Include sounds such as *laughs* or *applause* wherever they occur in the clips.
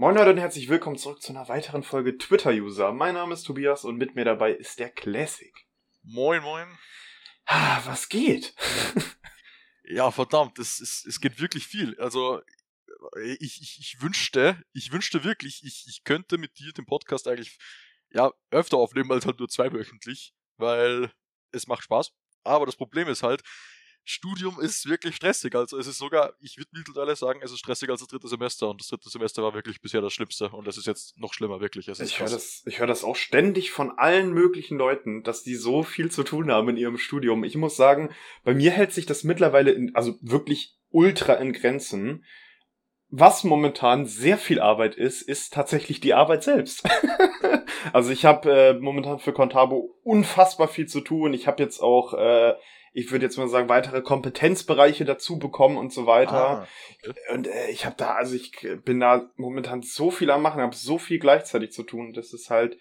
Moin Leute und herzlich willkommen zurück zu einer weiteren Folge Twitter-User. Mein Name ist Tobias und mit mir dabei ist der Classic. Moin, moin. Ah, was geht? *laughs* Ja, verdammt, es, es, es geht wirklich viel. Also, ich, ich, ich wünschte, ich wünschte wirklich, ich, ich könnte mit dir den Podcast eigentlich ja, öfter aufnehmen als halt nur zweiwöchentlich, weil es macht Spaß. Aber das Problem ist halt, Studium ist wirklich stressig. Also es ist sogar, ich würde mittlerweile sagen, es ist stressiger als das dritte Semester. Und das dritte Semester war wirklich bisher das Schlimmste. Und das ist jetzt noch schlimmer, wirklich. ich höre das, ich hör das auch ständig von allen möglichen Leuten, dass die so viel zu tun haben in ihrem Studium. Ich muss sagen, bei mir hält sich das mittlerweile in, also wirklich ultra in Grenzen. Was momentan sehr viel Arbeit ist, ist tatsächlich die Arbeit selbst. *laughs* also ich habe äh, momentan für Contabo unfassbar viel zu tun. Ich habe jetzt auch äh, ich würde jetzt mal sagen, weitere Kompetenzbereiche dazu bekommen und so weiter. Ah. Und äh, ich habe da, also ich bin da momentan so viel am machen, habe so viel gleichzeitig zu tun. Das ist halt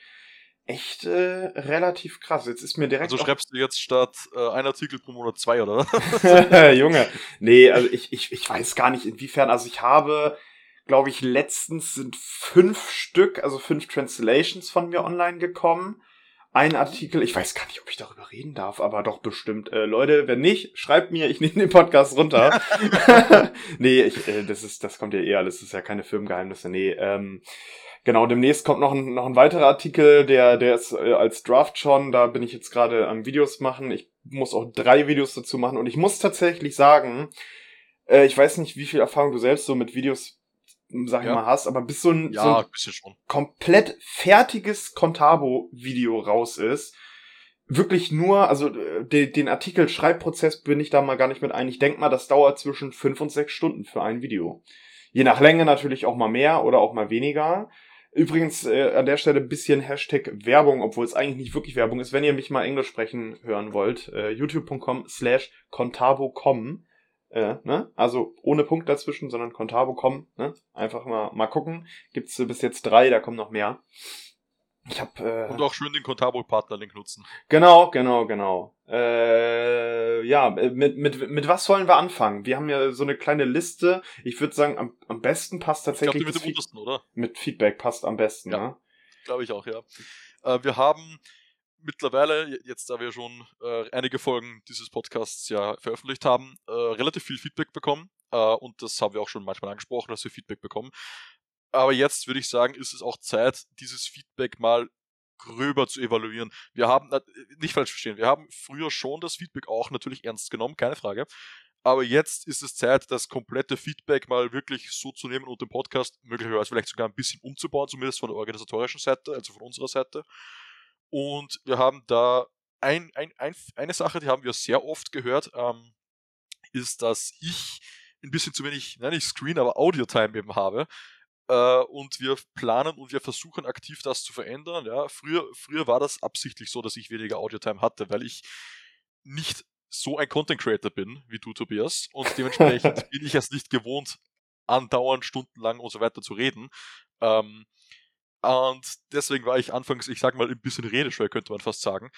echt äh, relativ krass. Jetzt ist mir direkt. Also schreibst du jetzt statt äh, ein Artikel pro Monat zwei, oder? *laughs* Junge. Nee, also ich, ich, ich weiß gar nicht, inwiefern. Also ich habe, glaube ich, letztens sind fünf Stück, also fünf Translations von mir online gekommen ein Artikel, ich weiß gar nicht, ob ich darüber reden darf, aber doch bestimmt. Äh, Leute, wenn nicht, schreibt mir, ich nehme den Podcast runter. *laughs* *laughs* nee, ich, äh, das ist, das kommt ja eh alles, das ist ja keine Firmengeheimnisse. Nee, ähm, genau, demnächst kommt noch ein, noch ein weiterer Artikel, der, der ist äh, als Draft schon, da bin ich jetzt gerade am Videos machen. Ich muss auch drei Videos dazu machen und ich muss tatsächlich sagen, äh, ich weiß nicht, wie viel Erfahrung du selbst so mit Videos sag ich ja. mal, hast, aber bis so ein, ja, so ein komplett fertiges Contabo-Video raus ist, wirklich nur, also äh, de, den Artikel Schreibprozess bin ich da mal gar nicht mit ein. Ich denk mal, das dauert zwischen fünf und sechs Stunden für ein Video. Je nach Länge natürlich auch mal mehr oder auch mal weniger. Übrigens äh, an der Stelle ein bisschen Hashtag Werbung, obwohl es eigentlich nicht wirklich Werbung ist. Wenn ihr mich mal Englisch sprechen hören wollt, äh, youtube.com slash contabo.com äh, ne? Also ohne Punkt dazwischen, sondern Contabo kommen. Ne? Einfach mal, mal gucken. Gibt's bis jetzt drei, da kommen noch mehr. Ich hab, äh, Und auch schön den Contabo-Partner-Link nutzen. Genau, genau, genau. Äh, ja, mit, mit, mit was wollen wir anfangen? Wir haben ja so eine kleine Liste. Ich würde sagen, am, am besten passt tatsächlich. Ich glaub, mit untersten, oder? Mit Feedback passt am besten, ja. ne? Glaube ich auch, ja. Äh, wir haben mittlerweile, jetzt da wir schon äh, einige Folgen dieses Podcasts ja veröffentlicht haben, äh, relativ viel Feedback bekommen. Äh, und das haben wir auch schon manchmal angesprochen, dass wir Feedback bekommen. Aber jetzt würde ich sagen, ist es auch Zeit, dieses Feedback mal gröber zu evaluieren. Wir haben, nicht falsch verstehen, wir haben früher schon das Feedback auch natürlich ernst genommen, keine Frage. Aber jetzt ist es Zeit, das komplette Feedback mal wirklich so zu nehmen und den Podcast möglicherweise vielleicht sogar ein bisschen umzubauen, zumindest von der organisatorischen Seite, also von unserer Seite. Und wir haben da ein, ein, ein, eine Sache, die haben wir sehr oft gehört, ähm, ist, dass ich ein bisschen zu wenig, nein, nicht Screen, aber Audio-Time eben habe. Äh, und wir planen und wir versuchen aktiv das zu verändern. Ja. Früher, früher war das absichtlich so, dass ich weniger Audio-Time hatte, weil ich nicht so ein Content Creator bin wie du, Tobias. Und dementsprechend *laughs* bin ich es nicht gewohnt, andauernd stundenlang und so weiter zu reden. Ähm, und deswegen war ich anfangs, ich sag mal, ein bisschen redeschwer, könnte man fast sagen.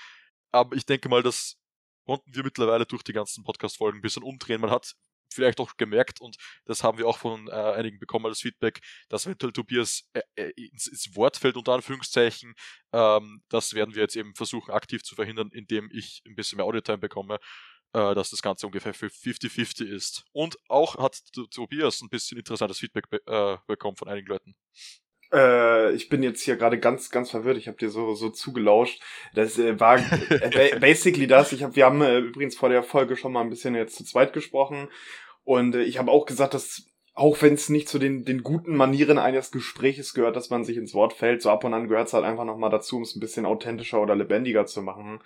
Aber ich denke mal, das konnten wir mittlerweile durch die ganzen Podcast-Folgen ein bisschen umdrehen. Man hat vielleicht auch gemerkt, und das haben wir auch von äh, einigen bekommen als Feedback, dass eventuell Tobias äh, äh, ins, ins, Wort fällt, unter Anführungszeichen. Ähm, das werden wir jetzt eben versuchen, aktiv zu verhindern, indem ich ein bisschen mehr Audio-Time bekomme, äh, dass das Ganze ungefähr 50-50 ist. Und auch hat Tobias ein bisschen interessantes Feedback be äh, bekommen von einigen Leuten. Äh, ich bin jetzt hier gerade ganz, ganz verwirrt. Ich habe dir so, so zugelauscht. Das äh, war *laughs* äh, basically das. Ich hab, wir haben äh, übrigens vor der Folge schon mal ein bisschen jetzt zu zweit gesprochen. Und äh, ich habe auch gesagt, dass auch wenn es nicht zu den, den guten Manieren eines Gespräches gehört, dass man sich ins Wort fällt, so ab und an gehört es halt einfach nochmal dazu, um es ein bisschen authentischer oder lebendiger zu machen.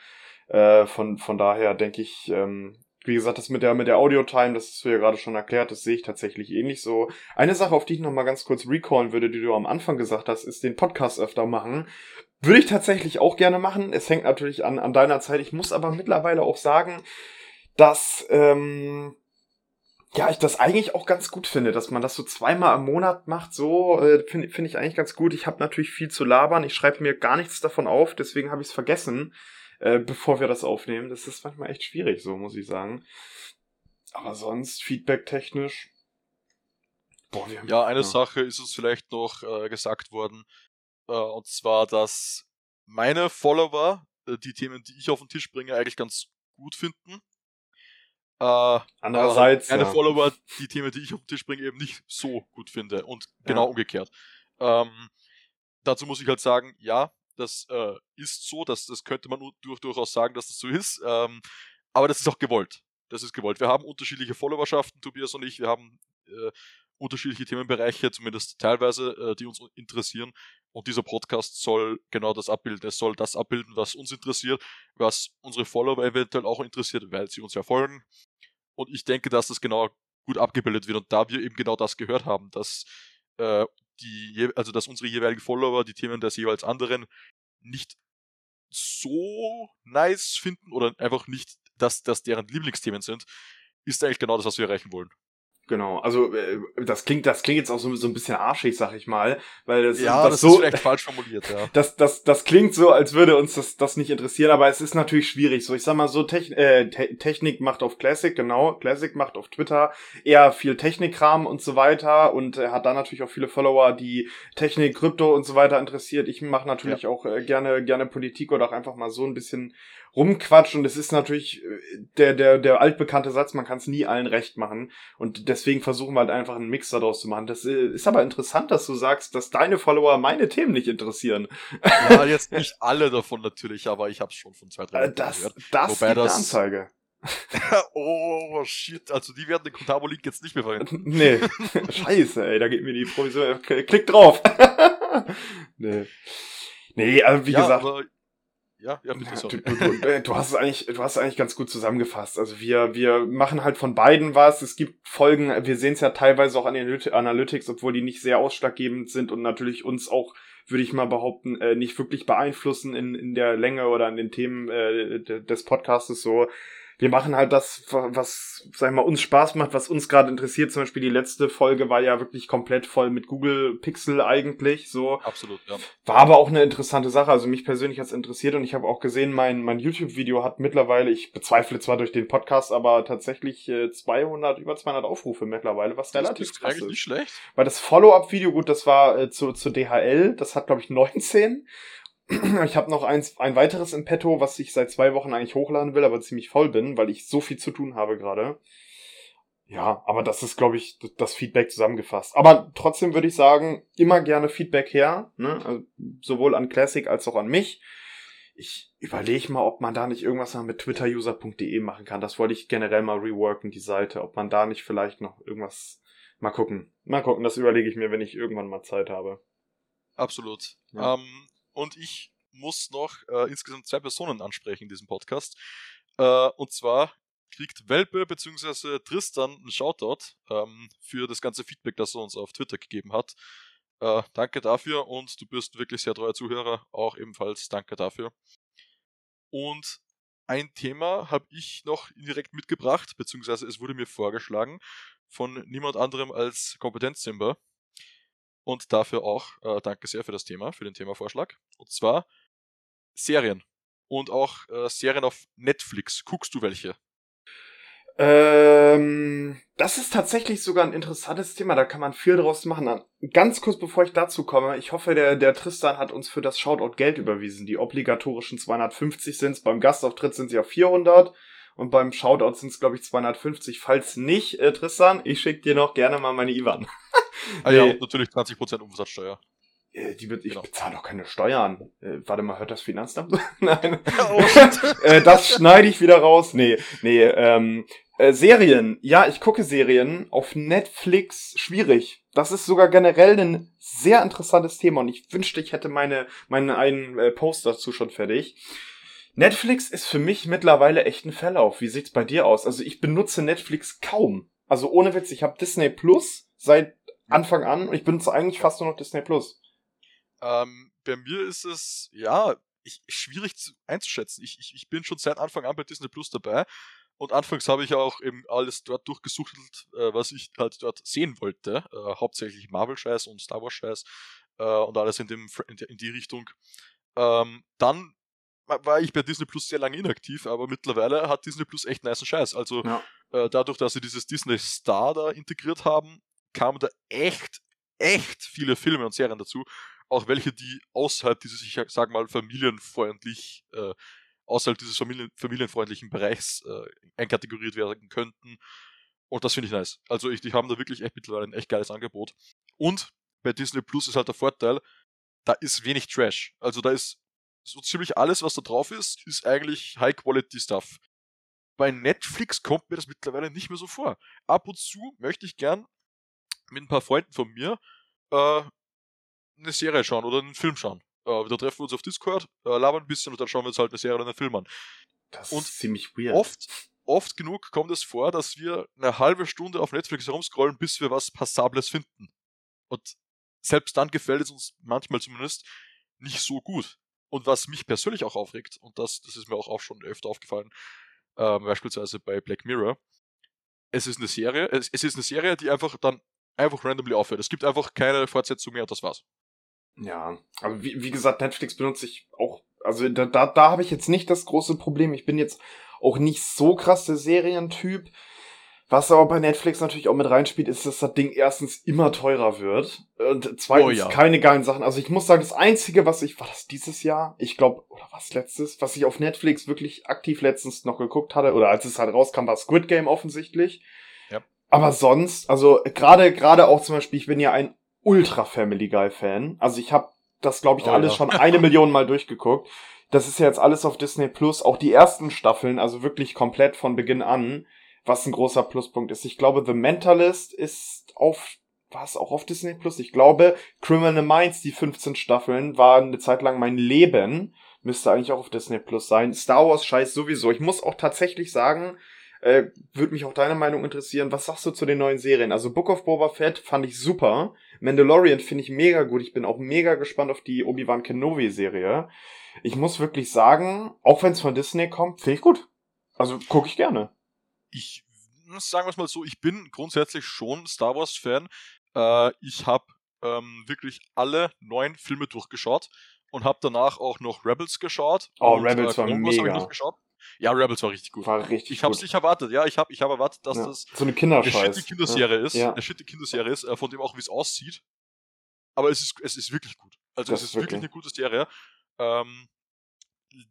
Äh, von, von daher denke ich, ähm, wie gesagt, das mit der, mit der Audio-Time, das hast du ja gerade schon erklärt, das sehe ich tatsächlich ähnlich so. Eine Sache, auf die ich nochmal ganz kurz recallen würde, die du am Anfang gesagt hast, ist den Podcast öfter machen. Würde ich tatsächlich auch gerne machen. Es hängt natürlich an, an deiner Zeit. Ich muss aber mittlerweile auch sagen, dass, ähm, ja, ich das eigentlich auch ganz gut finde, dass man das so zweimal im Monat macht. So äh, finde find ich eigentlich ganz gut. Ich habe natürlich viel zu labern. Ich schreibe mir gar nichts davon auf, deswegen habe ich es vergessen. Äh, bevor wir das aufnehmen. Das ist manchmal echt schwierig, so muss ich sagen. Aber sonst, feedback-technisch, Boah, haben, ja, eine ja. Sache ist uns vielleicht noch äh, gesagt worden, äh, und zwar, dass meine Follower äh, die Themen, die ich auf den Tisch bringe, eigentlich ganz gut finden. Äh, Andererseits. Meine ja. Follower die Themen, die ich auf den Tisch bringe, eben nicht so gut finde und genau ja. umgekehrt. Ähm, dazu muss ich halt sagen, ja, das äh, ist so, dass, das könnte man durch, durchaus sagen, dass das so ist. Ähm, aber das ist auch gewollt. Das ist gewollt. Wir haben unterschiedliche Followerschaften, Tobias und ich. Wir haben äh, unterschiedliche Themenbereiche, zumindest teilweise, äh, die uns interessieren. Und dieser Podcast soll genau das abbilden. Es soll das abbilden, was uns interessiert, was unsere Follower eventuell auch interessiert, weil sie uns ja folgen. Und ich denke, dass das genau gut abgebildet wird. Und da wir eben genau das gehört haben, dass äh, die, also dass unsere jeweiligen Follower die Themen des jeweils anderen nicht so nice finden oder einfach nicht, dass das deren Lieblingsthemen sind, ist eigentlich genau das, was wir erreichen wollen. Genau, also äh, das klingt, das klingt jetzt auch so, so ein bisschen arschig, sag ich mal, weil das, ja, das, das so, ist vielleicht falsch formuliert, ja. *laughs* Das, das, das klingt so, als würde uns das, das nicht interessieren, aber es ist natürlich schwierig. So, ich sag mal so, Techn äh, Te Technik macht auf Classic, genau, Classic macht auf Twitter eher viel Technikkram und so weiter und er hat da natürlich auch viele Follower, die Technik, Krypto und so weiter interessiert. Ich mache natürlich ja. auch äh, gerne, gerne Politik oder auch einfach mal so ein bisschen rumquatscht und es ist natürlich äh, der, der, der altbekannte Satz, man kann es nie allen recht machen und deswegen versuchen wir halt einfach einen Mix daraus zu machen. Das äh, ist aber interessant, dass du sagst, dass deine Follower meine Themen nicht interessieren. Ja, *laughs* jetzt nicht alle davon natürlich, aber ich habe es schon von zwei, drei äh, das, gehört. Das Wobei das Anzeige. *laughs* oh shit, also die werden den Kontabo-Link jetzt nicht mehr verwenden. nee, *laughs* scheiße, ey, da geht mir die Provision. Klick drauf. nee. Nee, also wie ja, gesagt. Aber ja, ja, bitte, sorry. Du, du, äh, du, hast es eigentlich, du hast es eigentlich ganz gut zusammengefasst. Also wir, wir machen halt von beiden was. Es gibt Folgen, wir sehen es ja teilweise auch an den Analytics, obwohl die nicht sehr ausschlaggebend sind und natürlich uns auch, würde ich mal behaupten, äh, nicht wirklich beeinflussen in, in der Länge oder an den Themen äh, des Podcastes so wir machen halt das, was, sag ich mal, uns Spaß macht, was uns gerade interessiert. Zum Beispiel die letzte Folge war ja wirklich komplett voll mit Google Pixel eigentlich, so. Absolut, ja. War aber auch eine interessante Sache. Also mich persönlich hat's interessiert und ich habe auch gesehen, mein, mein YouTube-Video hat mittlerweile, ich bezweifle zwar durch den Podcast, aber tatsächlich äh, 200, über 200 Aufrufe mittlerweile, was relativ das ist krass ist. nicht schlecht. Weil das Follow-up-Video, gut, das war äh, zu, zu DHL, das hat glaube ich 19 *clears throat* ich habe noch eins, ein weiteres im Petto, was ich seit zwei Wochen eigentlich hochladen will, aber ziemlich voll bin, weil ich so viel zu tun habe gerade. Ja, aber das ist, glaube ich, das Feedback zusammengefasst. Aber trotzdem würde ich sagen, immer gerne Feedback her, ne? Also sowohl an Classic als auch an mich. Ich überlege mal, ob man da nicht irgendwas mit twitteruser.de machen kann. Das wollte ich generell mal reworken, die Seite. Ob man da nicht vielleicht noch irgendwas mal gucken. Mal gucken, das überlege ich mir, wenn ich irgendwann mal Zeit habe. Absolut. Ja. Ähm, und ich muss noch äh, insgesamt zwei Personen ansprechen in diesem Podcast. Äh, und zwar kriegt Welpe bzw. Tristan einen Shoutout ähm, für das ganze Feedback, das er uns auf Twitter gegeben hat. Äh, danke dafür und du bist wirklich sehr treuer Zuhörer, auch ebenfalls danke dafür. Und ein Thema habe ich noch indirekt mitgebracht, beziehungsweise es wurde mir vorgeschlagen von niemand anderem als Kompetenzsimba. Und dafür auch äh, danke sehr für das Thema, für den Themavorschlag. Und zwar Serien. Und auch äh, Serien auf Netflix. Guckst du welche? Ähm, das ist tatsächlich sogar ein interessantes Thema, da kann man viel draus machen. Ganz kurz bevor ich dazu komme, ich hoffe, der, der Tristan hat uns für das Shoutout Geld überwiesen. Die obligatorischen 250 sind beim Gastauftritt sind sie auf 400 und beim Shoutout sind es, glaube ich, 250. Falls nicht, äh, Tristan, ich schicke dir noch gerne mal meine IBAN. Ah ja, nee. natürlich 20% Umsatzsteuer. Die wird, ich genau. bezahle doch keine Steuern. Äh, warte mal, hört das Finanzamt? *laughs* Nein. *laughs* Oh, *laughs* äh, das schneide ich wieder raus. Nee, nee, ähm, äh, Serien. Ja, ich gucke Serien auf Netflix. Schwierig. Das ist sogar generell ein sehr interessantes Thema und ich wünschte, ich hätte meine, meinen einen äh, Post dazu schon fertig. Netflix ist für mich mittlerweile echt ein Verlauf. Wie sieht's bei dir aus? Also ich benutze Netflix kaum. Also ohne Witz, ich habe Disney Plus seit Anfang an ich benutze eigentlich fast nur noch Disney Plus. Ähm, bei mir ist es, ja, ich, schwierig zu, einzuschätzen. Ich, ich, ich bin schon seit Anfang an bei Disney Plus dabei. Und anfangs habe ich auch eben alles dort durchgesuchtelt, äh, was ich halt dort sehen wollte. Äh, hauptsächlich Marvel-Scheiß und Star Wars-Scheiß äh, und alles in, dem, in, die, in die Richtung. Ähm, dann war ich bei Disney Plus sehr lange inaktiv, aber mittlerweile hat Disney Plus echt nice Scheiß. Also ja. äh, dadurch, dass sie dieses Disney Star da integriert haben, kamen da echt, echt viele Filme und Serien dazu. Auch welche, die außerhalb dieses, ich sag mal, familienfreundlich, äh, außerhalb dieses Familien, familienfreundlichen Bereichs äh, einkategoriert werden könnten. Und das finde ich nice. Also ich, die haben da wirklich echt mittlerweile ein echt geiles Angebot. Und bei Disney Plus ist halt der Vorteil, da ist wenig Trash. Also da ist so ziemlich alles, was da drauf ist, ist eigentlich High-Quality-Stuff. Bei Netflix kommt mir das mittlerweile nicht mehr so vor. Ab und zu möchte ich gern mit ein paar Freunden von mir äh, eine Serie schauen oder einen Film schauen. Äh, da treffen wir uns auf Discord, äh, labern ein bisschen und dann schauen wir uns halt eine Serie oder einen Film an. Das Und ist ziemlich weird. Oft, oft genug kommt es vor, dass wir eine halbe Stunde auf Netflix herumscrollen, bis wir was Passables finden. Und selbst dann gefällt es uns manchmal zumindest nicht so gut. Und was mich persönlich auch aufregt, und das, das ist mir auch, auch schon öfter aufgefallen, ähm, beispielsweise bei Black Mirror, es ist eine Serie, es, es ist eine Serie, die einfach dann einfach randomly aufhört. Es gibt einfach keine Fortsetzung mehr und das war's. Ja, aber wie, wie gesagt, Netflix benutze ich auch, also da, da, da habe ich jetzt nicht das große Problem. Ich bin jetzt auch nicht so krass der Serientyp. Was aber bei Netflix natürlich auch mit reinspielt, ist, dass das Ding erstens immer teurer wird und zweitens Oh ja. keine geilen Sachen. Also ich muss sagen, das Einzige, was ich, war das dieses Jahr? Ich glaube, oder was letztes? Was ich auf Netflix wirklich aktiv letztens noch geguckt hatte, oder als es halt rauskam, war Squid Game offensichtlich. Aber sonst, also gerade gerade auch zum Beispiel, ich bin ja ein ultra Family Guy Fan. Also ich habe das, glaube ich, Oh alles ja. schon eine Million Mal durchgeguckt. Das ist ja jetzt alles auf Disney Plus, auch die ersten Staffeln, also wirklich komplett von Beginn an, was ein großer Pluspunkt ist. Ich glaube, The Mentalist ist auf, war es auch auf Disney Plus? Ich glaube, Criminal Minds, die 15 Staffeln, waren eine Zeit lang mein Leben. Müsste eigentlich auch auf Disney Plus sein. Star Wars Scheiß sowieso. Ich muss auch tatsächlich sagen, äh, würde mich auch deine Meinung interessieren. Was sagst du zu den neuen Serien? Also Book of Boba Fett fand ich super. Mandalorian finde ich mega gut. Ich bin auch mega gespannt auf die Obi-Wan Kenobi Serie. Ich muss wirklich sagen, auch wenn es von Disney kommt, finde ich gut. Also gucke ich gerne. ich sagen wir es mal so, ich bin grundsätzlich schon Star Wars Fan. Äh, ich habe ähm, wirklich alle neun Filme durchgeschaut und habe danach auch noch Rebels geschaut. Oh, Rebels war Wars hab mega. Ja, Rebels war richtig gut. War richtig ich habe es gut. nicht erwartet. Ja, ich habe ich hab erwartet, dass Ja. das So eine Kinderscheiß. shitty Kinderserie ist, Ja. eine shitty Kinderserie ist, äh, von dem auch wie es aussieht. Aber es ist, es ist wirklich gut. Also Das es ist wirklich wirklich- eine gute Serie. Ähm,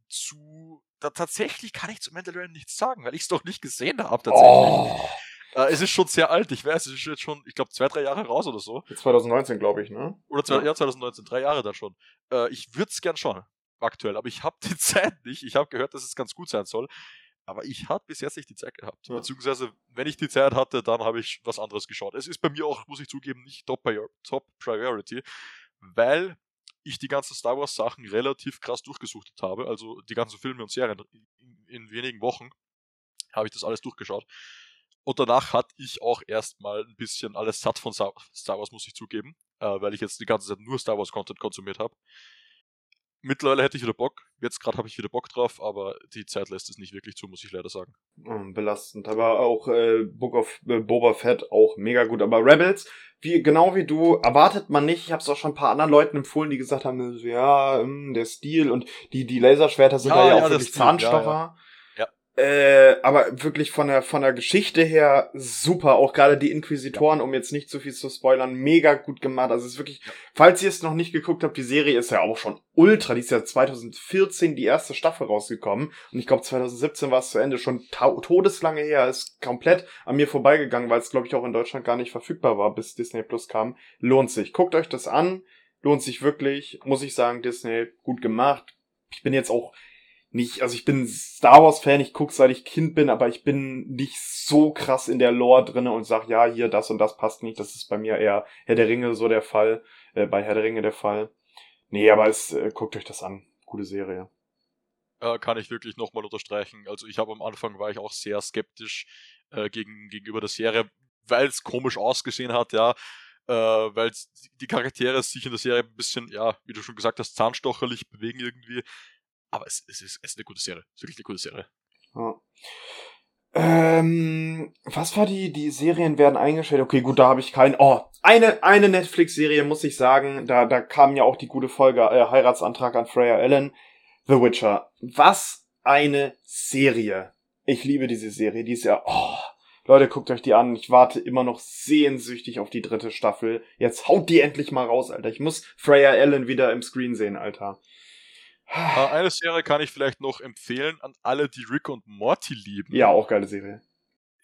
zu da, tatsächlich kann ich zu Mandalorian nichts sagen, weil ich es doch nicht gesehen habe tatsächlich. Oh. Äh, es ist schon sehr alt, ich weiß, es ist jetzt schon, ich glaube, zwei, drei Jahre raus oder so. 2019, glaube ich, ne? Oder zwei, Ja. ja. 2019, drei Jahre dann schon. Äh, ich würde es gern schauen, aktuell, aber ich habe die *laughs* Zeit nicht. Ich habe gehört, dass es ganz gut sein soll. Aber ich habe bis jetzt nicht die Zeit gehabt. Ja. Beziehungsweise, wenn ich die Zeit hatte, dann habe ich was anderes geschaut. Es ist bei mir auch, muss ich zugeben, nicht Top, Top Priority, weil ich die ganzen Star Wars Sachen relativ krass durchgesuchtet habe. Also die ganzen Filme und Serien in, in wenigen Wochen habe ich das alles durchgeschaut. Und danach hatte ich auch erstmal ein bisschen alles satt von Star Wars, muss ich zugeben, äh, weil ich jetzt die ganze Zeit nur Star Wars Content konsumiert habe. Mittlerweile hätte ich wieder Bock. Jetzt gerade habe ich wieder Bock drauf, aber die Zeit lässt es nicht wirklich zu, muss ich leider sagen. Mm, belastend. Aber auch äh, Book of äh, Boba Fett auch mega gut. Aber Rebels, wie genau wie du, erwartet man nicht. Ich habe es auch schon ein paar anderen Leuten empfohlen, die gesagt haben, ja, mm, der Stil und die die Laserschwerter sind Ja, da ja, ja, auch wirklich Zahnstocher. ja. Äh, aber wirklich von der von der Geschichte her super. Auch gerade die Inquisitoren, um jetzt nicht zu viel zu spoilern, mega gut gemacht. Also es ist wirklich, falls ihr es noch nicht geguckt habt, die Serie ist ja auch schon ultra. Die ist ja 2014 die erste Staffel rausgekommen und ich glaube 2017 war es zu Ende. Schon todeslange her. Ist komplett an mir vorbeigegangen, weil es glaube ich auch in Deutschland gar nicht verfügbar war, bis Disney Plus kam. Lohnt sich. Guckt euch das an. Lohnt sich wirklich. Muss ich sagen, Disney gut gemacht. Ich bin jetzt auch nicht, also ich bin Star Wars Fan, ich gucke seit ich Kind bin, aber ich bin nicht so krass in der Lore drinne und sag, ja, hier das und das passt nicht. Das ist bei mir eher Herr der Ringe so der Fall, äh, bei Herr der Ringe der Fall. Nee, aber es äh, guckt euch das an. Gute Serie. Äh, kann ich wirklich nochmal unterstreichen. Also ich habe am Anfang war ich auch sehr skeptisch äh, gegen, gegenüber der Serie, weil es komisch ausgesehen hat, ja. Äh, weil die Charaktere sich in der Serie ein bisschen, ja, wie du schon gesagt hast, zahnstocherlich bewegen irgendwie. Aber es, es, ist, es ist eine gute Serie. Es ist wirklich eine gute Serie. Ja. Ähm, was war die, die Serien werden eingestellt? Okay, gut, da habe ich keinen. Oh, eine, eine Netflix-Serie muss ich sagen, da, da kam ja auch die gute Folge, äh, Heiratsantrag an Freya Allen. The Witcher. Was eine Serie. Ich liebe diese Serie. Die ist ja, oh, Leute, guckt euch die an. Ich warte immer noch sehnsüchtig auf die dritte Staffel. Jetzt haut die endlich mal raus, Alter. Ich muss Freya Allen wieder im Screen sehen, Alter. Äh, eine Serie kann ich vielleicht noch empfehlen an alle, die Rick und Morty lieben. Ja, auch geile Serie.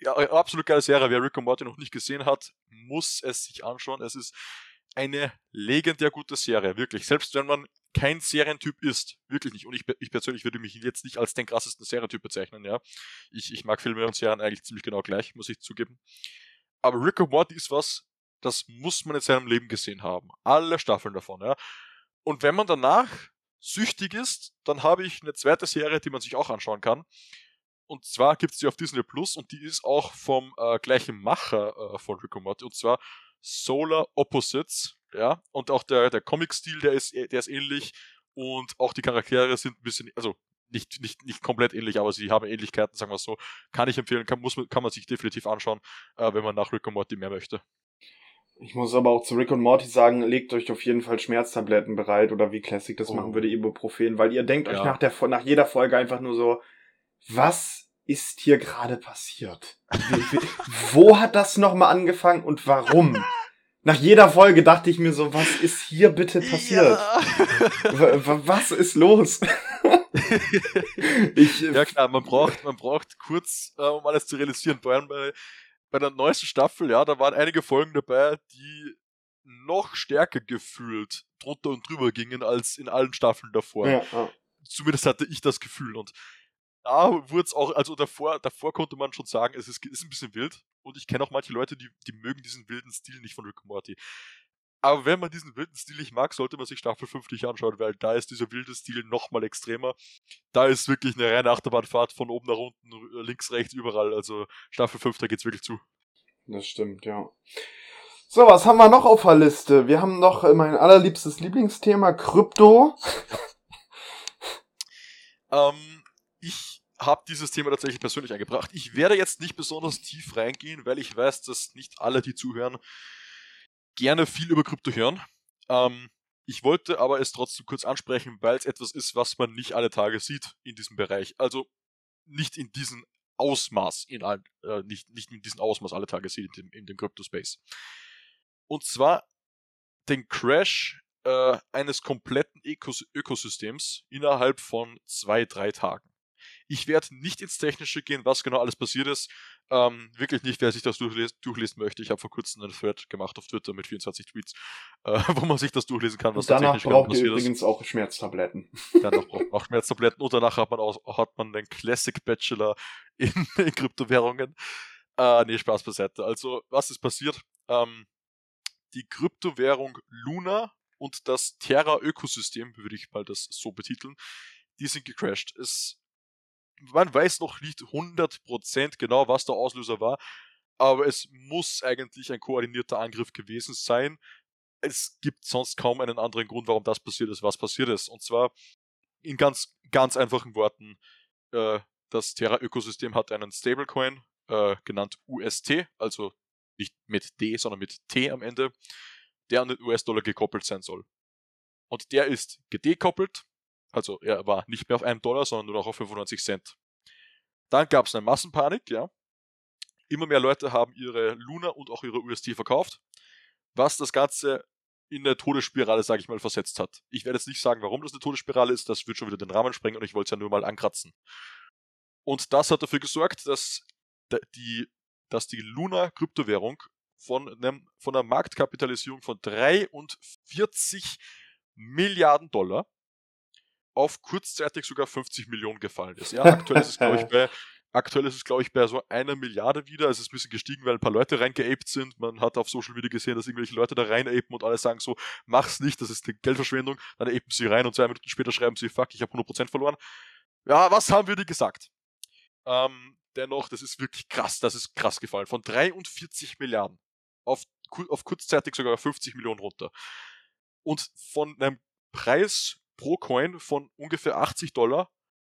Ja, absolut geile Serie. Wer Rick und Morty noch nicht gesehen hat, muss es sich anschauen. Es ist eine legendär gute Serie, wirklich. Selbst wenn man kein Serientyp ist, wirklich nicht. Und ich, ich persönlich würde mich jetzt nicht als den krassesten Serientyp bezeichnen, ja. Ich, ich mag Filme und Serien eigentlich ziemlich genau gleich, muss ich zugeben. Aber Rick and Morty ist was, das muss man in seinem Leben gesehen haben. Alle Staffeln davon, ja. Und wenn man danach süchtig ist, dann habe ich eine zweite Serie, die man sich auch anschauen kann. Und zwar gibt es die auf Disney Plus und die ist auch vom äh, gleichen Macher äh, von Rick and Morty. Und zwar Solar Opposites, ja, und auch der, der Comic-Stil, der ist, der ist ähnlich und auch die Charaktere sind ein bisschen, also nicht, nicht, nicht komplett ähnlich, aber sie haben Ähnlichkeiten, sagen wir es so. Kann ich empfehlen, kann, muss, kann man sich definitiv anschauen, äh, wenn man nach Rick und Morty mehr möchte. Ich muss aber auch zu Rick und Morty sagen, legt euch auf jeden Fall Schmerztabletten bereit oder wie Classic das oh. machen würde, Ibuprofen, weil ihr denkt ja. euch nach, der, nach jeder Folge einfach nur so, was ist hier gerade passiert? *laughs* Wo hat das nochmal angefangen und warum? Nach jeder Folge dachte ich mir so, was ist hier bitte passiert? Ja. Was ist los? *laughs* ich, äh, ja klar, man braucht, man braucht kurz, äh, um alles zu realisieren. Vor allem bei, bei der neuesten Staffel, ja, da waren einige Folgen dabei, die noch stärker gefühlt drunter und drüber gingen als in allen Staffeln davor. Ja, ja. Zumindest hatte ich das Gefühl. Und da wurde es auch, also davor, davor konnte man schon sagen, es ist, ist ein bisschen wild. Und ich kenne auch manche Leute, die, die mögen diesen wilden Stil nicht von Rick Morty. Aber wenn man diesen wilden Stil nicht mag, sollte man sich Staffel 5 nicht anschauen, weil da ist dieser wilde Stil nochmal extremer. Da ist wirklich eine reine Achterbahnfahrt von oben nach unten, links, rechts, überall. Also Staffel 5, da geht's wirklich zu. Das stimmt, ja. So, was haben wir noch auf der Liste? Wir haben noch mein allerliebstes Lieblingsthema, Krypto. *laughs* ähm, ich habe dieses Thema tatsächlich persönlich eingebracht. Ich werde jetzt nicht besonders tief reingehen, weil ich weiß, dass nicht alle, die zuhören, gerne viel über Krypto hören. Ähm, ich wollte aber es trotzdem kurz ansprechen, weil es etwas ist, was man nicht alle Tage sieht in diesem Bereich. Also nicht in diesem Ausmaß, in all, äh, nicht, nicht in diesem Ausmaß alle Tage sieht in dem, in dem Crypto-Space. Und zwar den Crash äh, eines kompletten Ökos Ökosystems innerhalb von zwei, drei Tagen. Ich werde nicht ins Technische gehen, was genau alles passiert ist. Ähm, wirklich nicht, wer sich das durchles durchlesen möchte. Ich habe vor kurzem einen Thread gemacht auf Twitter mit 24 Tweets, *laughs* äh, wo man sich das durchlesen kann, was und danach genau braucht ihr übrigens ist. auch Schmerztabletten. *laughs* Danach braucht man auch Schmerztabletten und danach hat man auch hat man den Classic Bachelor *laughs* in, in Kryptowährungen. Äh, nee, Spaß beiseite. Also, was ist passiert? Ähm, die Kryptowährung Luna und das Terra-Ökosystem, würde ich mal das so betiteln, die sind gecrashed. Es man weiß noch nicht 100% genau, was der Auslöser war, aber es muss eigentlich ein koordinierter Angriff gewesen sein. Es gibt sonst kaum einen anderen Grund, warum das passiert ist, was passiert ist. Und zwar in ganz, ganz einfachen Worten, äh, das Terra-Ökosystem hat einen Stablecoin, äh, genannt UST, also nicht mit D, sondern mit T am Ende, der an den US-Dollar gekoppelt sein soll. Und der ist gedekoppelt also er war nicht mehr auf einem Dollar, sondern nur noch auf 95 Cent. Dann gab es eine Massenpanik, ja. Immer mehr Leute haben ihre Luna und auch ihre UST verkauft, was das Ganze in eine Todesspirale, sage ich mal, versetzt hat. Ich werde jetzt nicht sagen, warum das eine Todesspirale ist, das wird schon wieder den Rahmen sprengen und ich wollte es ja nur mal ankratzen. Und das hat dafür gesorgt, dass die, dass die Luna-Kryptowährung von, von einer Marktkapitalisierung von 43 Milliarden Dollar auf kurzzeitig sogar 50 Millionen gefallen ist. Ja, aktuell ist es, glaube ich, *laughs* bei Aktuell ist es, glaube ich, bei so einer Milliarde wieder. Es ist ein bisschen gestiegen, weil ein paar Leute reingeaped sind. Man hat auf Social Media gesehen, dass irgendwelche Leute da reinapen und alle sagen so, mach's nicht, das ist eine Geldverschwendung. Dann apen sie rein und zwei Minuten später schreiben sie, fuck, ich habe 100% verloren. Ja, was haben wir dir gesagt? Ähm, dennoch, das ist wirklich krass, das ist krass gefallen. Von 43 Milliarden auf, auf kurzzeitig sogar 50 Millionen runter. Und von einem Preis pro Coin von ungefähr 80 Dollar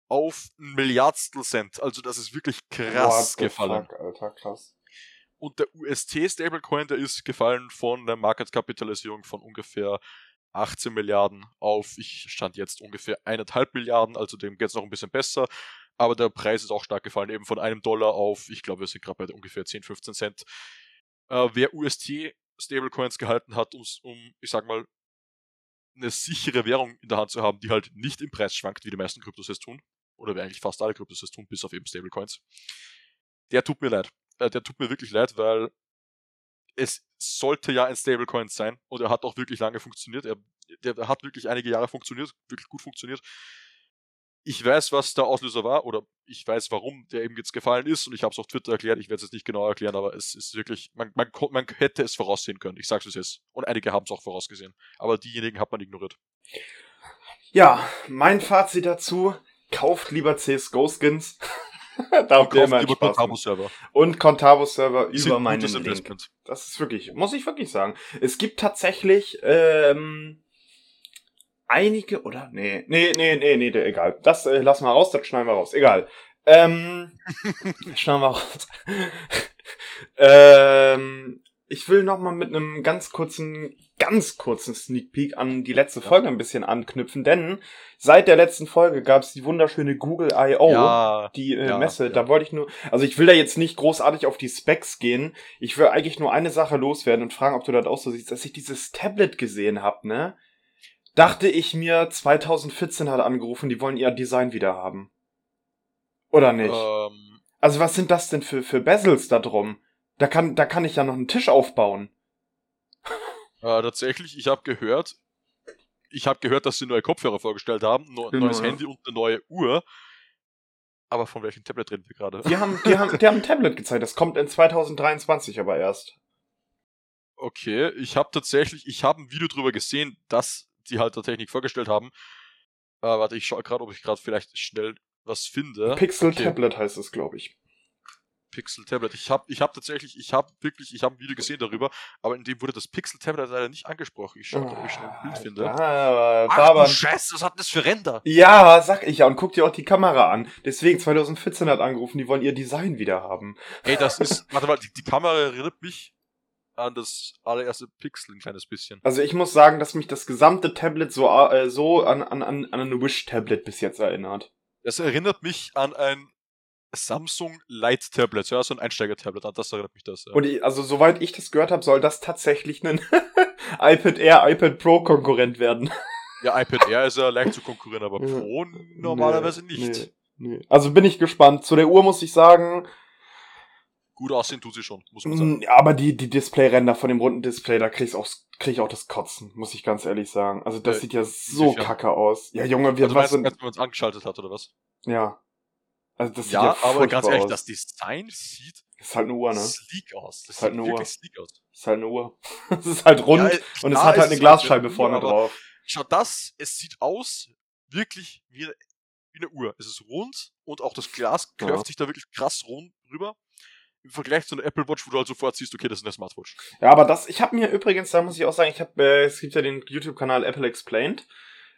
auf ein Milliardstel Cent. Also das ist wirklich krass gefallen. Fuck, Alter, krass. Und der UST Stablecoin, der ist gefallen von der Marketkapitalisierung von ungefähr 18 Milliarden auf, ich stand jetzt ungefähr eineinhalb Milliarden, also dem geht es noch ein bisschen besser. aber der Preis ist auch stark gefallen, eben von einem Dollar auf, ich glaube, wir sind gerade bei ungefähr 10, 15 Cent. Äh, wer UST Stablecoins gehalten hat, um, um, ich sag mal, eine sichere Währung in der Hand zu haben, die halt nicht im Preis schwankt, wie die meisten Kryptos es tun, oder wie eigentlich fast alle Kryptos es tun, bis auf eben Stablecoins, der tut mir leid. Äh, der tut mir wirklich leid, weil es sollte ja ein Stablecoin sein und er hat auch wirklich lange funktioniert. Er, der hat wirklich einige Jahre funktioniert, wirklich gut funktioniert ich weiß, was der Auslöser war oder ich weiß, warum der eben jetzt gefallen ist und ich habe es auf Twitter erklärt. Ich werde es jetzt nicht genau erklären, aber es ist wirklich, man, man, man hätte es voraussehen können. Ich sag's es jetzt. Und einige haben es auch vorausgesehen. Aber diejenigen hat man ignoriert. Ja, mein Fazit dazu, kauft lieber CSGO-Skins. *laughs* da habt ihr immer lieber Contabo-Server. Und Contabo-Server über meinen Link. Das ist wirklich, muss ich wirklich sagen. Es gibt tatsächlich, ähm, einige, oder? Nee, nee, nee, nee, nee, egal. Das äh, lassen wir raus, das schneiden wir raus. Egal. Ähm, *laughs* schneiden wir raus. *laughs* ähm, ich will noch mal mit einem ganz kurzen, ganz kurzen Sneak Peek an die letzte Folge ein bisschen anknüpfen, denn seit der letzten Folge gab es die wunderschöne Google I.O., ja, die äh, ja, Messe. Ja. Da wollte ich nur, also ich will da jetzt nicht großartig auf die Specs gehen. Ich will eigentlich nur eine Sache loswerden und fragen, ob du das auch so siehst, dass ich dieses Tablet gesehen hab, ne? Dachte ich mir, 2014 hat angerufen, die wollen ihr Design wieder haben. Oder nicht? Ähm, also was sind das denn für, für Bezels da drum? Da kann, da kann ich ja noch einen Tisch aufbauen. Äh, tatsächlich, ich habe gehört, ich habe gehört, dass sie neue Kopfhörer vorgestellt haben, no, genau, neues Handy und eine neue Uhr. Aber von welchem Tablet reden wir gerade? Die haben, die haben, die haben ein Tablet gezeigt. Das kommt in 2023 aber erst. Okay, ich habe tatsächlich, ich habe ein Video drüber gesehen, dass die halt der Technik vorgestellt haben. Äh, warte, ich schaue gerade, ob ich gerade vielleicht schnell was finde. Pixel okay. Tablet heißt es, glaube ich. Pixel Tablet. Ich habe ich hab tatsächlich, ich habe wirklich, ich habe ein Video gesehen darüber, aber in dem wurde das Pixel Tablet leider nicht angesprochen. Ich schaue, ob ich schnell ein Bild finde. Ah, Ach, aber, Scheiße, was hat das für Ränder? Ja, sag ich ja, und guck dir auch die Kamera an. Deswegen 2014 hat angerufen, die wollen ihr Design wieder haben. Ey, das *laughs* ist, warte mal, die, die Kamera erinnert mich an das allererste Pixel ein kleines bisschen. Also ich muss sagen, dass mich das gesamte Tablet so, äh, so an, an, an ein Wish-Tablet bis jetzt erinnert. Das erinnert mich an ein Samsung Light Tablet, ja, so ein Einsteiger-Tablet, an das erinnert mich das. Ja. Und ich, also soweit ich das gehört habe, soll das tatsächlich ein *laughs* iPad Air, iPad Pro Konkurrent werden. *laughs* ja, iPad Air ist ja leicht zu konkurrieren, aber Pro normalerweise nee, nicht. Nee, nee. Also bin ich gespannt. Zu der Uhr muss ich sagen, gut aussehen tut sie schon, muss man sagen. Mm, aber die, die Display-Ränder von dem runden Display, da krieg ich auch, krieg ich auch das Kotzen, muss ich ganz ehrlich sagen. Also das ja, sieht ja so kacke aus. Ja, Junge, wir also was sind. Als man es angeschaltet hat, oder was? Ja. Also das sieht ja, ja aber ganz ehrlich, aus. das Design sieht ist halt eine Uhr, ne? Sleek aus. Das ist halt eine Uhr. sleek aus. Ist halt eine Uhr. *laughs* es ist halt rund ja, und es hat halt eine Glasscheibe vorne Uhr, drauf. Schau, das, es sieht aus wirklich wie, wie eine Uhr. Es ist rund und auch das Glas klopft ja. sich da wirklich krass rund rüber im Vergleich zu einer Apple Watch, wo du halt sofort siehst, okay, das ist eine Smartwatch. Ja, aber das, ich habe mir übrigens, da muss ich auch sagen, ich habe, äh, es gibt ja den YouTube-Kanal Apple Explained.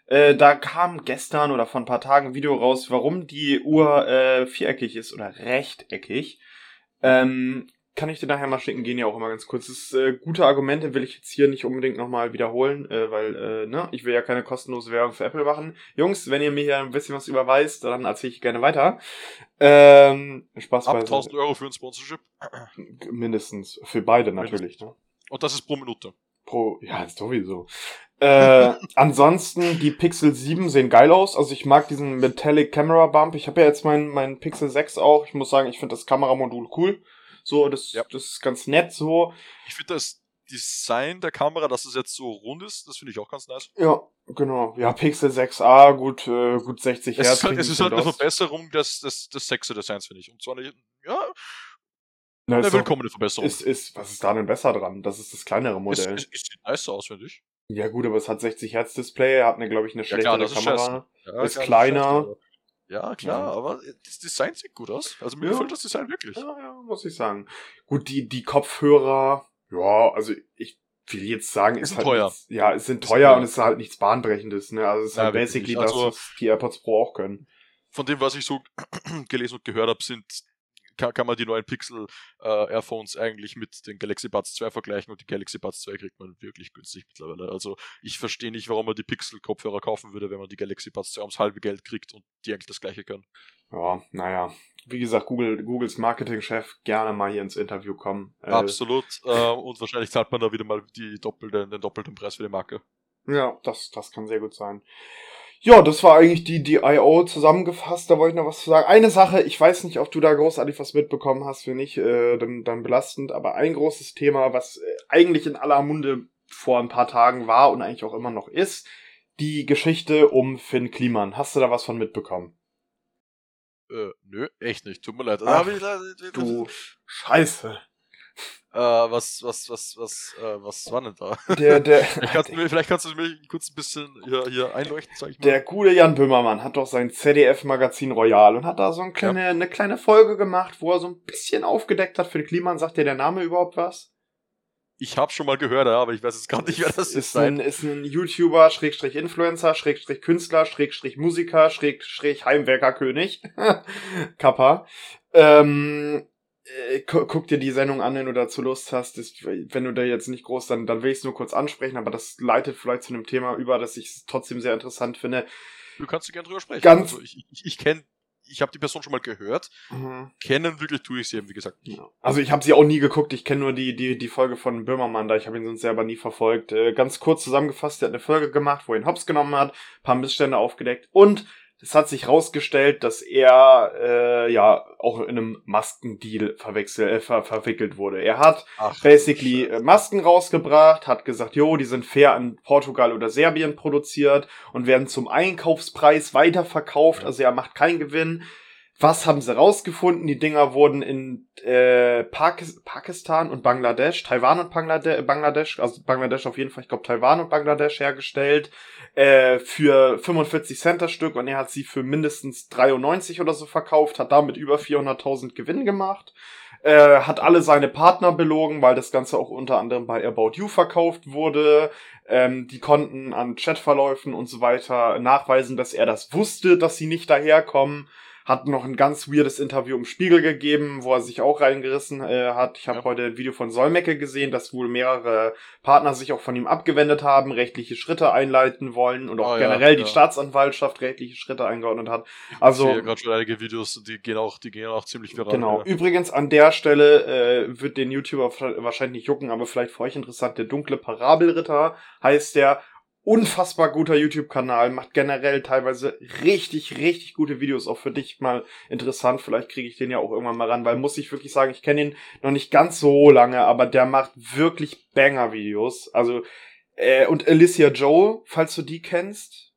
Äh, da kam gestern oder vor ein paar Tagen ein Video raus, warum die Uhr äh, viereckig ist oder rechteckig. Ähm, kann ich dir nachher mal schicken, gehen ja auch immer ganz kurz. Das ist, äh, gute Argumente will ich jetzt hier nicht unbedingt nochmal wiederholen, äh, weil, äh, ne, ich will ja keine kostenlose Werbung für Apple machen. Jungs, wenn ihr mir hier ein bisschen was überweist, dann erzähle ich gerne weiter. Ähm, Spaß Ab 1000 Euro für ein Sponsorship? Mindestens. Für beide natürlich, ne? Und das ist pro Minute. Pro, ja, sowieso. äh, *laughs* ansonsten, die Pixel 7 sehen geil aus. Also ich mag diesen Metallic Camera Bump. Ich habe ja jetzt meinen mein Pixel 6 auch. Ich muss sagen, ich finde das Kameramodul cool. So, das, ja. das ist ganz nett so. Ich finde das Design der Kamera, dass es jetzt so rund ist, das finde ich auch ganz nice. Ja, genau. Ja, Pixel 6a, gut, äh, gut 60 Hertz. Es ist halt, es ist halt eine Verbesserung des, des, des 6er Designs, finde ich. Und zwar nicht, ja, Na, eine willkommene Verbesserung. Ist, ist, was ist da denn besser dran? Das ist das kleinere Modell. Es, es, sieht nice aus, finde ich. Ja, gut, aber es hat 60 Hertz Display, hat eine, glaube ich, eine schlechtere ja, klar, Kamera. Ist, ja, ist klar, kleiner. Ja, klar, ja. aber das Design sieht gut aus. Also mir ja. gefällt das Design wirklich. Ja, ja, muss ich sagen. Gut, die, die Kopfhörer, ja, also ich will jetzt sagen, ist, ist halt teuer. Nichts, ja, es sind teuer, teuer und es ist halt nichts Bahnbrechendes, ne? Also es ist ja, halt basically das, also, was die AirPods Pro auch können. Von dem, was ich so *clears throat* gelesen und gehört habe, sind kann, kann man die neuen Pixel äh, Airphones eigentlich mit den Galaxy Buds 2 vergleichen und die Galaxy Buds 2 kriegt man wirklich günstig mittlerweile. Also ich verstehe nicht, warum man die Pixel-Kopfhörer kaufen würde, wenn man die Galaxy Buds 2 ums halbe Geld kriegt und die eigentlich das gleiche können. Ja, naja. Wie gesagt, Google, Googles Marketingchef gerne mal hier ins Interview kommen. Äh, Absolut. Äh, und wahrscheinlich zahlt man da wieder mal die doppelte, den doppelten Preis für die Marke. Ja, das, das kann sehr gut sein. Ja, das war eigentlich die, die I.O. zusammengefasst. Da wollte ich noch was zu sagen. Eine Sache, ich weiß nicht, ob du da großartig was mitbekommen hast, wenn nicht, äh, dann, dann belastend. Aber ein großes Thema, was äh, eigentlich in aller Munde vor ein paar Tagen war und eigentlich auch immer noch ist, die Geschichte um Finn Kliman. Hast du da was von mitbekommen? Äh, nö, echt nicht. Tut mir leid. Ach, du Scheiße. Äh, was, was, was, was, äh, was war denn da? Der, der, *laughs* vielleicht, kannst du mir, vielleicht kannst du mir kurz ein bisschen hier, hier einleuchten, sag ich mal. Der gute Jan Böhmermann hat doch sein ZDF-Magazin Royal und hat da so eine kleine, ja. eine kleine Folge gemacht, wo er so ein bisschen aufgedeckt hat für den Kliman. Sagt dir der Name überhaupt was? Ich habe schon mal gehört, ja, aber ich weiß jetzt gar nicht, wer das ist. Ist ein, ist ein YouTuber, Schrägstrich Influencer, Schrägstrich Künstler, Schrägstrich Musiker, Schrägstrich Heimwerkerkönig. *laughs* Kappa. Ähm, äh, guck dir die Sendung an, wenn du dazu Lust hast. Das, wenn du da jetzt nicht groß, dann, dann will ich es nur kurz ansprechen, aber das leitet vielleicht zu einem Thema über, das ich trotzdem sehr interessant finde. Du kannst du gerne drüber sprechen. Ganz also ich ich, ich kenne ich habe die Person schon mal gehört. Mhm. Kennen wirklich tue ich sie eben, wie gesagt. Ja. Also ich habe sie auch nie geguckt. Ich kenne nur die, die, die Folge von Böhmermann da. Ich habe ihn sonst selber nie verfolgt. Äh, ganz kurz zusammengefasst, er hat eine Folge gemacht, wo er ihn Hops genommen hat, paar Missstände aufgedeckt und es hat sich rausgestellt, dass er äh, ja auch in einem Maskendeal verwechsel, äh, ver verwickelt wurde. Er hat Ach, basically Scheiße. Masken rausgebracht, hat gesagt, jo, die sind fair in Portugal oder Serbien produziert und werden zum Einkaufspreis weiterverkauft. Ja. Also er macht keinen Gewinn. Was haben sie rausgefunden? Die Dinger wurden in äh, Pakis Pakistan und Bangladesch, Taiwan und Banglade Bangladesch, also Bangladesch auf jeden Fall, ich glaube Taiwan und Bangladesch hergestellt, äh, für 45 Cent das Stück und er hat sie für mindestens 93 oder so verkauft, hat damit über 400.000 Gewinn gemacht, äh, hat alle seine Partner belogen, weil das Ganze auch unter anderem bei About You verkauft wurde. Ähm, die konnten an Chatverläufen und so weiter nachweisen, dass er das wusste, dass sie nicht daherkommen hat noch ein ganz weirdes Interview im Spiegel gegeben, wo er sich auch reingerissen äh, hat. Ich habe ja. heute ein Video von Solmecke gesehen, dass wohl mehrere Partner sich auch von ihm abgewendet haben, rechtliche Schritte einleiten wollen und auch oh, generell ja, die ja. Staatsanwaltschaft rechtliche Schritte eingeordnet hat. Also ich sehe gerade schon einige Videos, die gehen auch, die gehen auch ziemlich viral. Genau. Übrigens an der Stelle äh, wird den YouTuber wahrscheinlich nicht jucken, aber vielleicht für euch interessant. Der dunkle Parabelritter heißt der unfassbar guter YouTube-Kanal, macht generell teilweise richtig, richtig gute Videos, auch für dich mal interessant. Vielleicht kriege ich den ja auch irgendwann mal ran, weil muss ich wirklich sagen, ich kenne ihn noch nicht ganz so lange, aber der macht wirklich Banger-Videos. Also, äh, und Alicia Joel, falls du die kennst.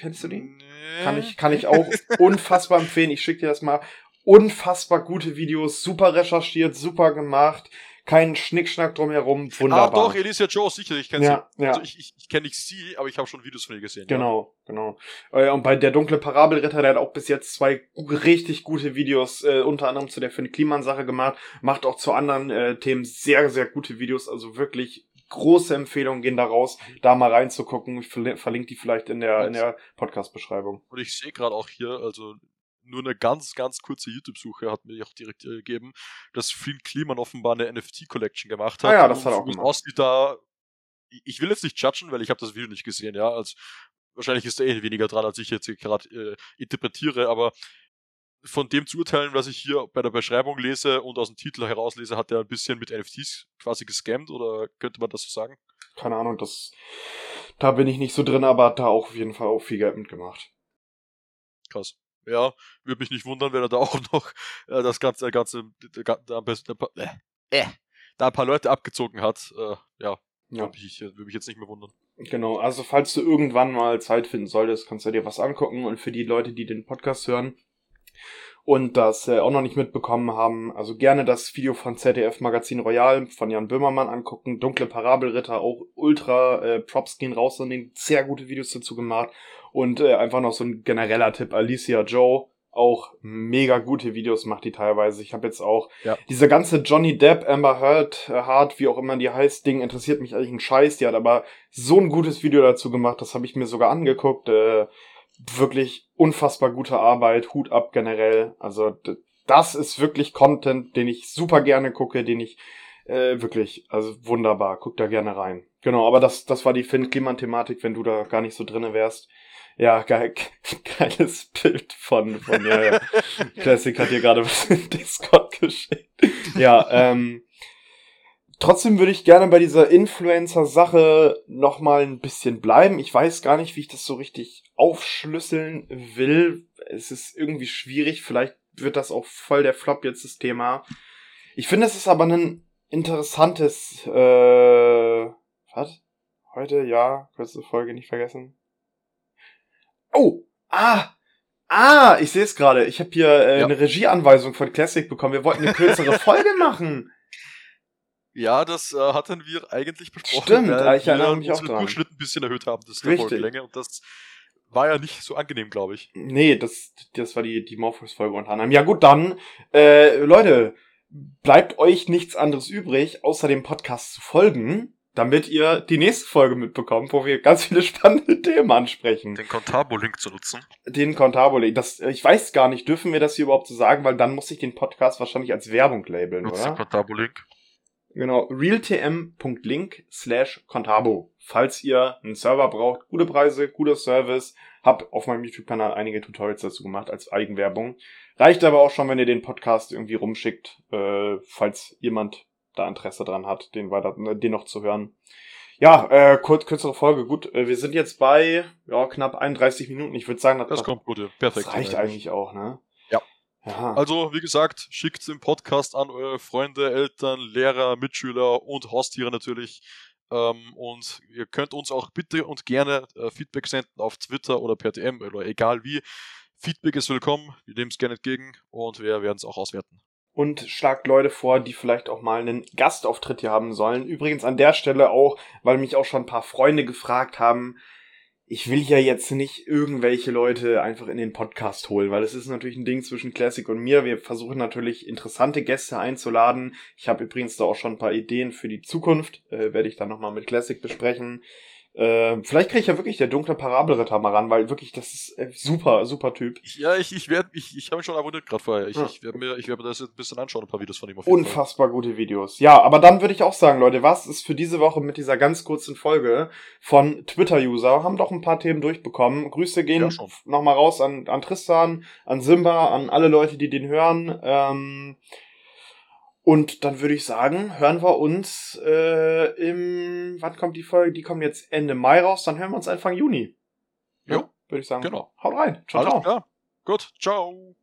Kennst du die? Nee. Kann ich, kann ich auch unfassbar empfehlen. Ich schicke dir das mal. Unfassbar gute Videos, super recherchiert, super gemacht kein Schnickschnack drumherum, wunderbar. Ah, doch, Alicia Joe, sicher, ich kenne ja, sie. Ja. Also ich, ich, ich kenne nicht sie, aber ich habe schon Videos von ihr gesehen. Genau, ja. genau. Äh, und bei der dunkle Parabelritter, der hat auch bis jetzt zwei richtig gute Videos, äh, unter anderem zu der Finn Kliman-Sache gemacht, macht auch zu anderen äh, Themen sehr, sehr gute Videos, also wirklich große Empfehlungen gehen da raus, da mal reinzugucken. Ich verlinke die vielleicht in der, in der Podcast-Beschreibung. Und ich sehe gerade auch hier, also nur eine ganz, ganz kurze YouTube-Suche hat mir auch direkt äh, gegeben, dass Finn Kliman offenbar eine NFT-Collection gemacht hat. Ah ja, das hat er auch gemacht. Aussieht da, ich will jetzt nicht judgen, weil ich habe das Video nicht gesehen, ja, als wahrscheinlich ist er eh weniger dran, als ich jetzt gerade äh, interpretiere, aber von dem zu urteilen, was ich hier bei der Beschreibung lese und aus dem Titel herauslese, hat er ein bisschen mit NFTs quasi gescammt oder könnte man das so sagen? Keine Ahnung, das da bin ich nicht so drin, aber hat da auch auf jeden Fall auch viel Geld mitgemacht. Krass. Ja, würde mich nicht wundern, wenn er da *laughs* auch noch äh, das ganze, ganze, da, da, äh, äh, da ein paar Leute abgezogen hat. Äh, ja, ja. würde mich, würd mich jetzt nicht mehr wundern. Genau, also falls du irgendwann mal Zeit finden solltest, kannst du dir was angucken. Und für die Leute, die den Podcast hören und das äh, auch noch nicht mitbekommen haben, also gerne das Video von ZDF Magazin Royal von Jan Böhmermann angucken. Dunkle Parabelritter, auch ultra äh, Props gehen raus und den sehr gute Videos dazu gemacht. Und äh, einfach noch so ein genereller Tipp, Alicia Joe, auch mega gute Videos macht die teilweise. Ich habe jetzt auch ja. diese ganze Johnny Depp, Amber Heard, äh, Hart, wie auch immer die heißt, Ding interessiert mich eigentlich ein Scheiß. Die hat aber so ein gutes Video dazu gemacht, das habe ich mir sogar angeguckt. Äh, wirklich unfassbar gute Arbeit, Hut ab generell. Also das ist wirklich Content, den ich super gerne gucke, den ich äh, wirklich, also wunderbar, guck da gerne rein. Genau, aber das, das war die Finn-Kliman-Thematik, wenn du da gar nicht so drinne wärst. Ja, geil, *laughs* geiles Bild von, von ja. *laughs* Classic hat dir gerade was in Discord geschickt. Ja, ähm, trotzdem würde ich gerne bei dieser Influencer-Sache nochmal ein bisschen bleiben. Ich weiß gar nicht, wie ich das so richtig aufschlüsseln will. Es ist irgendwie schwierig. Vielleicht wird das auch voll der Flop jetzt das Thema. Ich finde, es ist aber ein interessantes, äh, was? Heute, ja, kurze Folge nicht vergessen. Oh, ah, ah, ich sehe es gerade. Ich habe hier äh, ja. eine Regieanweisung von Classic bekommen. Wir wollten eine kürzere *laughs* Folge machen. Ja, das äh, hatten wir eigentlich besprochen. Stimmt, weil ich erinnere mich auch dran. Durchschnitt ein bisschen erhöht haben, das ist der Folgelänge. Und das war ja nicht so angenehm, glaube ich. Nee, das, das war die, die Morpheus-Folge unter anderem. Ja gut, dann, äh, Leute, bleibt euch nichts anderes übrig, außer dem Podcast zu folgen damit ihr die nächste Folge mitbekommt, wo wir ganz viele *laughs* spannende Themen ansprechen. Den Contabo-Link zu nutzen. Den Contabo-Link. Das, ich weiß gar nicht, dürfen wir das hier überhaupt so sagen, weil dann muss ich den Podcast wahrscheinlich als Werbung labeln, Nutze oder? Den Contabo-Link. Genau, realtm.link slash Contabo. Falls ihr einen Server braucht, gute Preise, guter Service, hab auf meinem YouTube-Kanal einige Tutorials dazu gemacht als Eigenwerbung. Reicht aber auch schon, wenn ihr den Podcast irgendwie rumschickt, äh, falls jemand da Interesse dran hat, den weiter, ne, den noch zu hören. Ja, äh, kurz, kürzere Folge. Gut, äh, wir sind jetzt bei ja, knapp 31 Minuten. Ich würde sagen, das, das kommt gut. Perfekt. Das reicht eigentlich auch, ne? Ja. ja. Also, wie gesagt, schickt den Podcast an eure Freunde, Eltern, Lehrer, Mitschüler und Haustiere natürlich. Ähm, und ihr könnt uns auch bitte und gerne äh, Feedback senden auf Twitter oder per DM oder egal wie. Feedback ist willkommen, wir nehmen es gerne entgegen und wir werden es auch auswerten und schlagt Leute vor, die vielleicht auch mal einen Gastauftritt hier haben sollen. Übrigens an der Stelle auch, weil mich auch schon ein paar Freunde gefragt haben, ich will ja jetzt nicht irgendwelche Leute einfach in den Podcast holen, weil es ist natürlich ein Ding zwischen Classic und mir. Wir versuchen natürlich interessante Gäste einzuladen. Ich habe übrigens da auch schon ein paar Ideen für die Zukunft, äh, werde ich dann nochmal mit Classic besprechen. Äh, vielleicht kriege ich ja wirklich der dunkle Parabelritter mal ran, weil wirklich, das ist äh, super, super Typ. Ja, ich, ich werde, ich, ich habe mich schon abonniert gerade vorher. Ich, ja. ich werde mir, ich werde mir das jetzt ein bisschen anschauen, ein paar Videos von ihm auf jeden Unfassbar Fall. gute Videos. Ja, aber dann würde ich auch sagen, Leute, was ist für diese Woche mit dieser ganz kurzen Folge von Twitter-User? Haben doch ein paar Themen durchbekommen. Grüße gehen ja, nochmal raus an, an Tristan, an Simba, an alle Leute, die den hören. Ähm, und dann würde ich sagen, hören wir uns äh, im, wann kommt die Folge? Die kommt jetzt Ende Mai raus, dann hören wir uns Anfang Juni. Ja, würde ich sagen. Genau. Haut rein. Ciao, Alles ciao. Klar. Gut, ciao.